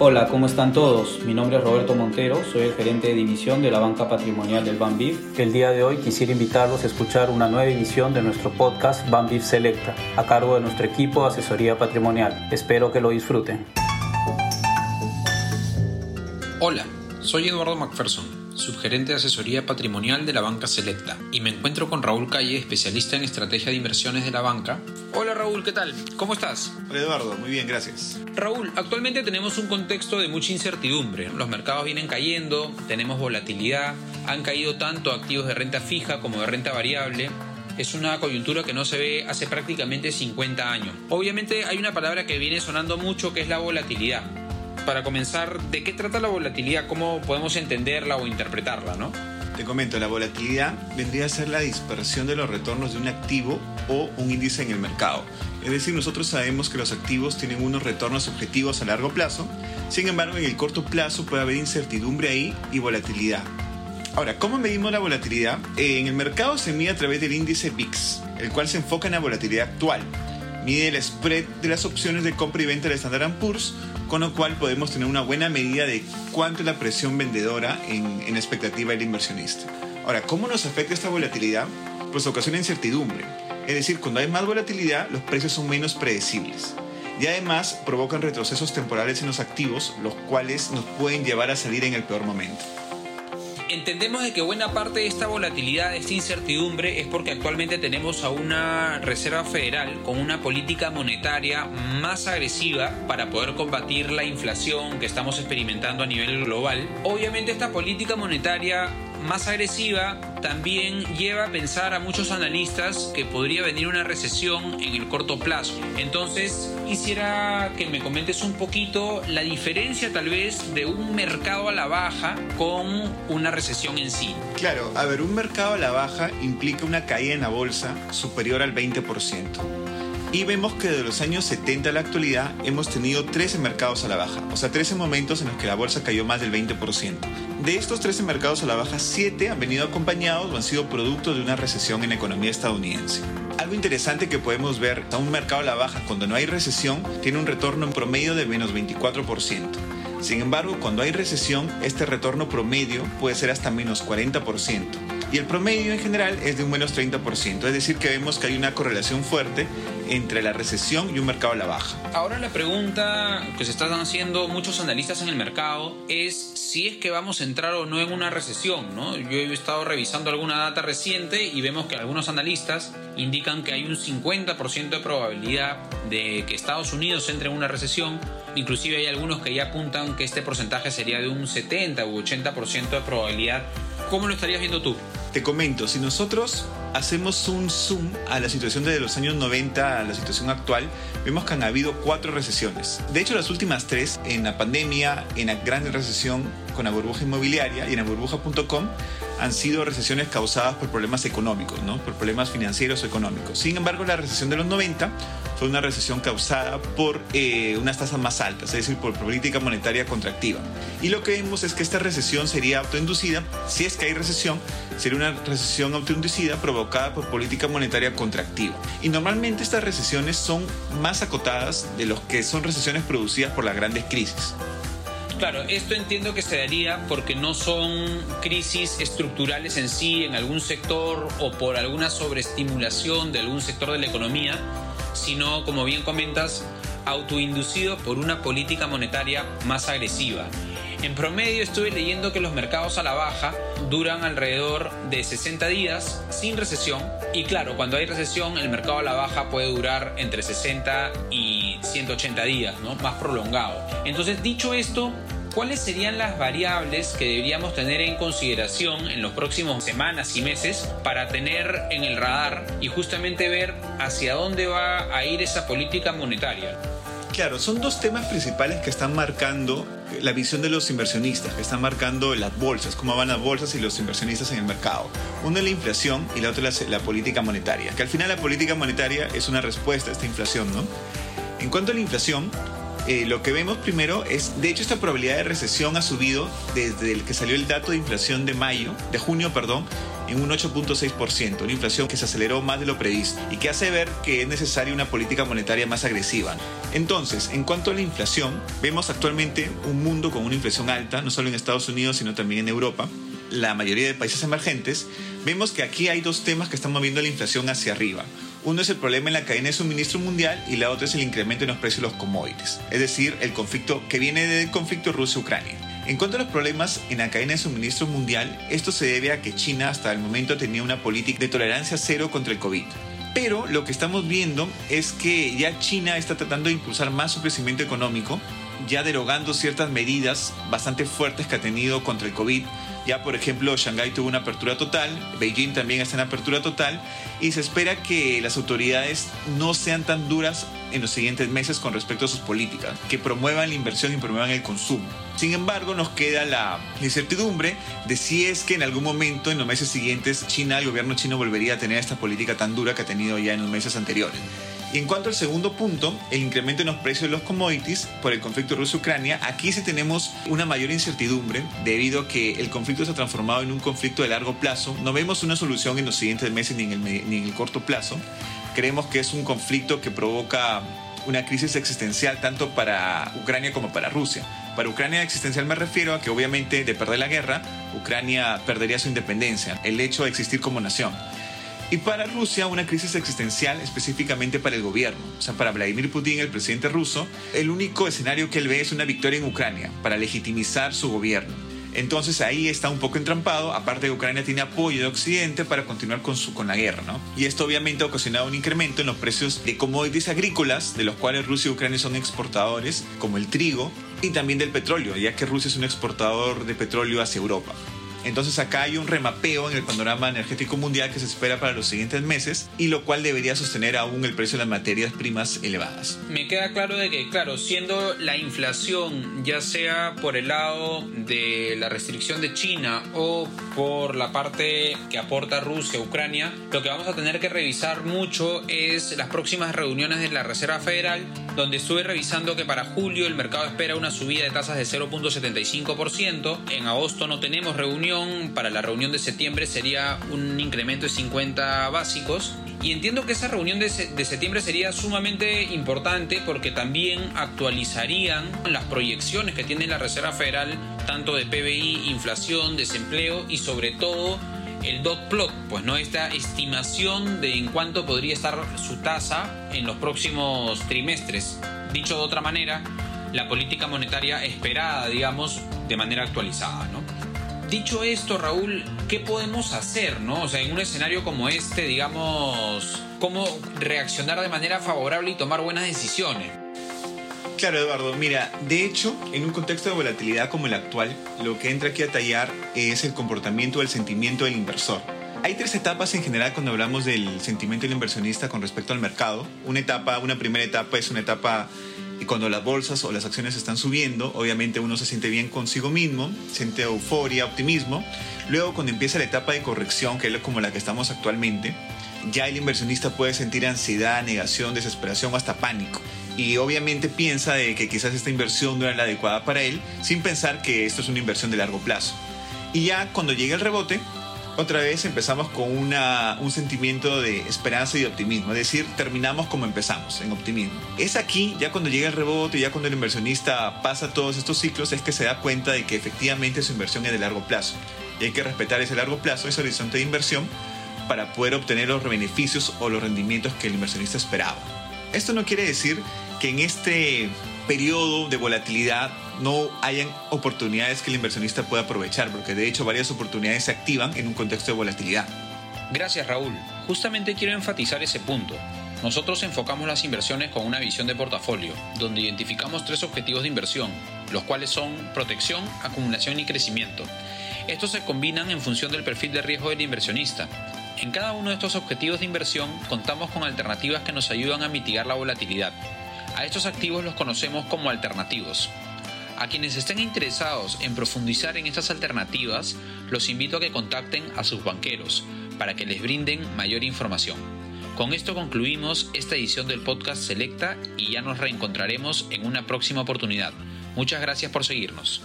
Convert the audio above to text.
Hola, ¿cómo están todos? Mi nombre es Roberto Montero, soy el gerente de división de la banca patrimonial del BanBIF. El día de hoy quisiera invitarlos a escuchar una nueva edición de nuestro podcast BanBIF Selecta, a cargo de nuestro equipo de asesoría patrimonial. Espero que lo disfruten. Hola, soy Eduardo McPherson subgerente de asesoría patrimonial de la banca Selecta, y me encuentro con Raúl Calle, especialista en estrategia de inversiones de la banca. Hola Raúl, ¿qué tal? ¿Cómo estás? Hola Eduardo, muy bien, gracias. Raúl, actualmente tenemos un contexto de mucha incertidumbre. Los mercados vienen cayendo, tenemos volatilidad, han caído tanto activos de renta fija como de renta variable es una coyuntura que no se ve hace prácticamente 50 años. Obviamente hay una palabra que viene sonando mucho que es la volatilidad para comenzar, ¿de qué trata la volatilidad? ¿Cómo podemos entenderla o interpretarla, no? Te comento, la volatilidad vendría a ser la dispersión de los retornos de un activo o un índice en el mercado. Es decir, nosotros sabemos que los activos tienen unos retornos objetivos a largo plazo, sin embargo en el corto plazo puede haber incertidumbre ahí y volatilidad. Ahora, ¿cómo medimos la volatilidad? Eh, en el mercado se mide a través del índice VIX, el cual se enfoca en la volatilidad actual. Mide el spread de las opciones de compra y venta de Standard Poor's con lo cual podemos tener una buena medida de cuánto es la presión vendedora en, en expectativa del inversionista. Ahora, ¿cómo nos afecta esta volatilidad? Pues ocasiona incertidumbre. Es decir, cuando hay más volatilidad, los precios son menos predecibles. Y además provocan retrocesos temporales en los activos, los cuales nos pueden llevar a salir en el peor momento. Entendemos de que buena parte de esta volatilidad, de esta incertidumbre, es porque actualmente tenemos a una Reserva Federal con una política monetaria más agresiva para poder combatir la inflación que estamos experimentando a nivel global. Obviamente esta política monetaria más agresiva también lleva a pensar a muchos analistas que podría venir una recesión en el corto plazo. Entonces, quisiera que me comentes un poquito la diferencia tal vez de un mercado a la baja con una recesión en sí. Claro, a ver, un mercado a la baja implica una caída en la bolsa superior al 20%. Y vemos que de los años 70 a la actualidad hemos tenido 13 mercados a la baja, o sea, 13 momentos en los que la bolsa cayó más del 20%. De estos 13 mercados a la baja, 7 han venido acompañados o han sido producto de una recesión en la economía estadounidense. Algo interesante que podemos ver, a un mercado a la baja cuando no hay recesión tiene un retorno en promedio de menos 24%. Sin embargo, cuando hay recesión, este retorno promedio puede ser hasta menos 40% y el promedio en general es de un menos 30%, es decir, que vemos que hay una correlación fuerte entre la recesión y un mercado a la baja. Ahora la pregunta que se están haciendo muchos analistas en el mercado es si es que vamos a entrar o no en una recesión, ¿no? Yo he estado revisando alguna data reciente y vemos que algunos analistas indican que hay un 50% de probabilidad de que Estados Unidos entre en una recesión, inclusive hay algunos que ya apuntan que este porcentaje sería de un 70 u 80% de probabilidad. ¿Cómo lo estarías viendo tú? Te comento, si nosotros hacemos un zoom a la situación desde los años 90 a la situación actual, vemos que han habido cuatro recesiones. De hecho, las últimas tres, en la pandemia, en la gran recesión con la burbuja inmobiliaria y en la burbuja.com, han sido recesiones causadas por problemas económicos, ¿no? por problemas financieros o económicos. Sin embargo, la recesión de los 90 fue una recesión causada por eh, unas tasas más altas, es decir, por política monetaria contractiva. Y lo que vemos es que esta recesión sería autoinducida, si es que hay recesión, sería una recesión autoinducida provocada por política monetaria contractiva. Y normalmente estas recesiones son más acotadas de los que son recesiones producidas por las grandes crisis. Claro, esto entiendo que se daría porque no son crisis estructurales en sí en algún sector o por alguna sobreestimulación de algún sector de la economía, sino, como bien comentas, autoinducido por una política monetaria más agresiva. En promedio estuve leyendo que los mercados a la baja duran alrededor de 60 días sin recesión y claro, cuando hay recesión el mercado a la baja puede durar entre 60 y 180 días, ¿no? Más prolongado. Entonces, dicho esto, ¿cuáles serían las variables que deberíamos tener en consideración en los próximos semanas y meses para tener en el radar y justamente ver hacia dónde va a ir esa política monetaria? Claro, son dos temas principales que están marcando la visión de los inversionistas, que están marcando las bolsas, cómo van las bolsas y los inversionistas en el mercado. Una es la inflación y la otra es la, política monetaria, que al final la política monetaria es una respuesta a esta inflación, ¿no? En cuanto a la inflación, eh, lo que vemos primero es, de hecho, esta probabilidad de recesión ha subido desde el que salió el dato de inflación de mayo, de junio, perdón, en un 8.6%, una inflación que se aceleró más de lo previsto y que hace ver que es necesaria una política monetaria más agresiva. Entonces, en cuanto a la inflación, vemos actualmente un mundo con una inflación alta, no solo en Estados Unidos, sino también en Europa, la mayoría de países emergentes, vemos que aquí hay dos temas que están moviendo la inflación hacia arriba. Uno es el problema en la cadena de suministro mundial y la otra es el incremento en los precios de los commodities, es decir, el conflicto que viene del conflicto Rusia-Ucrania. En cuanto a los problemas en la cadena de suministro mundial, esto se debe a que China hasta el momento tenía una política de tolerancia cero contra el COVID. Pero lo que estamos viendo es que ya China está tratando de impulsar más su crecimiento económico, ya derogando ciertas medidas bastante fuertes que ha tenido contra el COVID ya, por ejemplo, Shanghái tuvo una apertura total, Beijing también está en apertura total y se espera que las autoridades no sean tan duras en los siguientes meses con respecto a sus políticas, que promuevan la inversión y promuevan el consumo. Sin embargo, nos queda la incertidumbre de si es que en algún momento en los meses siguientes China, el gobierno chino volvería a tener esta política tan dura que ha tenido ya en los meses anteriores. Y en cuanto al segundo punto, el incremento en los precios de los commodities por el conflicto Rusia-Ucrania, aquí sí tenemos una mayor incertidumbre debido a que el conflicto se ha transformado en un conflicto de largo plazo. No vemos una solución en los siguientes meses ni en el, ni en el corto plazo. Creemos que es un conflicto que provoca una crisis existencial tanto para Ucrania como para Rusia. Para Ucrania existencial me refiero a que obviamente de perder la guerra, Ucrania perdería su independencia, el hecho de existir como nación. Y para Rusia, una crisis existencial específicamente para el gobierno. O sea, para Vladimir Putin, el presidente ruso, el único escenario que él ve es una victoria en Ucrania, para legitimizar su gobierno. Entonces ahí está un poco entrampado, aparte de Ucrania tiene apoyo de Occidente para continuar con, su, con la guerra, ¿no? Y esto obviamente ha ocasionado un incremento en los precios de commodities agrícolas, de los cuales Rusia y Ucrania son exportadores, como el trigo, y también del petróleo, ya que Rusia es un exportador de petróleo hacia Europa. Entonces acá hay un remapeo en el panorama energético mundial que se espera para los siguientes meses y lo cual debería sostener aún el precio de las materias primas elevadas. Me queda claro de que, claro, siendo la inflación ya sea por el lado de la restricción de China o por la parte que aporta Rusia, Ucrania, lo que vamos a tener que revisar mucho es las próximas reuniones de la Reserva Federal, donde estuve revisando que para julio el mercado espera una subida de tasas de 0.75%, en agosto no tenemos reunión para la reunión de septiembre sería un incremento de 50 básicos. Y entiendo que esa reunión de, de, septiembre sería sumamente importante porque también actualizarían las proyecciones que tiene la Reserva Federal, tanto de PBI, inflación, desempleo y sobre todo el dot plot, pues no esta estimación de en cuánto podría estar su tasa en los próximos trimestres. Dicho de otra manera, la política monetaria esperada, digamos, de manera actualizada, ¿no? Dicho esto, Raúl, ¿qué podemos hacer, no? O sea, en un escenario como este, digamos, ¿cómo reaccionar de manera favorable y tomar buenas decisiones? Claro, Eduardo. Mira, de hecho, en un contexto de volatilidad como el actual, lo que entra aquí a tallar es el comportamiento, el sentimiento del inversor. Hay tres etapas en general cuando hablamos del sentimiento del inversionista con respecto al mercado. Una etapa, una primera etapa es una etapa y cuando las bolsas o las acciones están subiendo, obviamente uno se siente bien consigo mismo, siente euforia, optimismo. Luego cuando empieza la etapa de corrección, que es como la que estamos actualmente, ya el inversionista puede sentir ansiedad, negación, desesperación hasta pánico. Y obviamente piensa de que quizás esta inversión no era la adecuada para él, sin pensar que esto es una inversión de largo plazo. Y ya cuando llega el rebote, otra vez empezamos con un sentimiento de esperanza y de optimismo, es decir, terminamos como empezamos, en optimismo. Es aquí, ya cuando llega el rebote, ya cuando el inversionista pasa todos estos ciclos, es que se da cuenta de que efectivamente su inversión es de largo plazo. Y hay que respetar ese largo plazo, ese horizonte de inversión, para poder obtener los beneficios o los rendimientos que el inversionista esperaba. Esto no quiere decir que en este periodo de volatilidad no hayan oportunidades que el inversionista pueda aprovechar, porque de hecho varias oportunidades se activan en un contexto de volatilidad. Gracias Raúl. Justamente quiero enfatizar ese punto. Nosotros enfocamos las inversiones con una visión de portafolio, donde identificamos tres objetivos de inversión, los cuales son protección, acumulación y crecimiento. Estos se combinan en función del perfil de riesgo del inversionista. En cada uno de estos objetivos de inversión contamos con alternativas que nos ayudan a mitigar la volatilidad. A estos activos los conocemos como alternativos. A quienes estén interesados en profundizar en estas alternativas, los invito a que contacten a sus banqueros para que les brinden mayor información. Con esto concluimos esta edición del podcast Selecta y ya nos reencontraremos en una próxima oportunidad. Muchas gracias por seguirnos.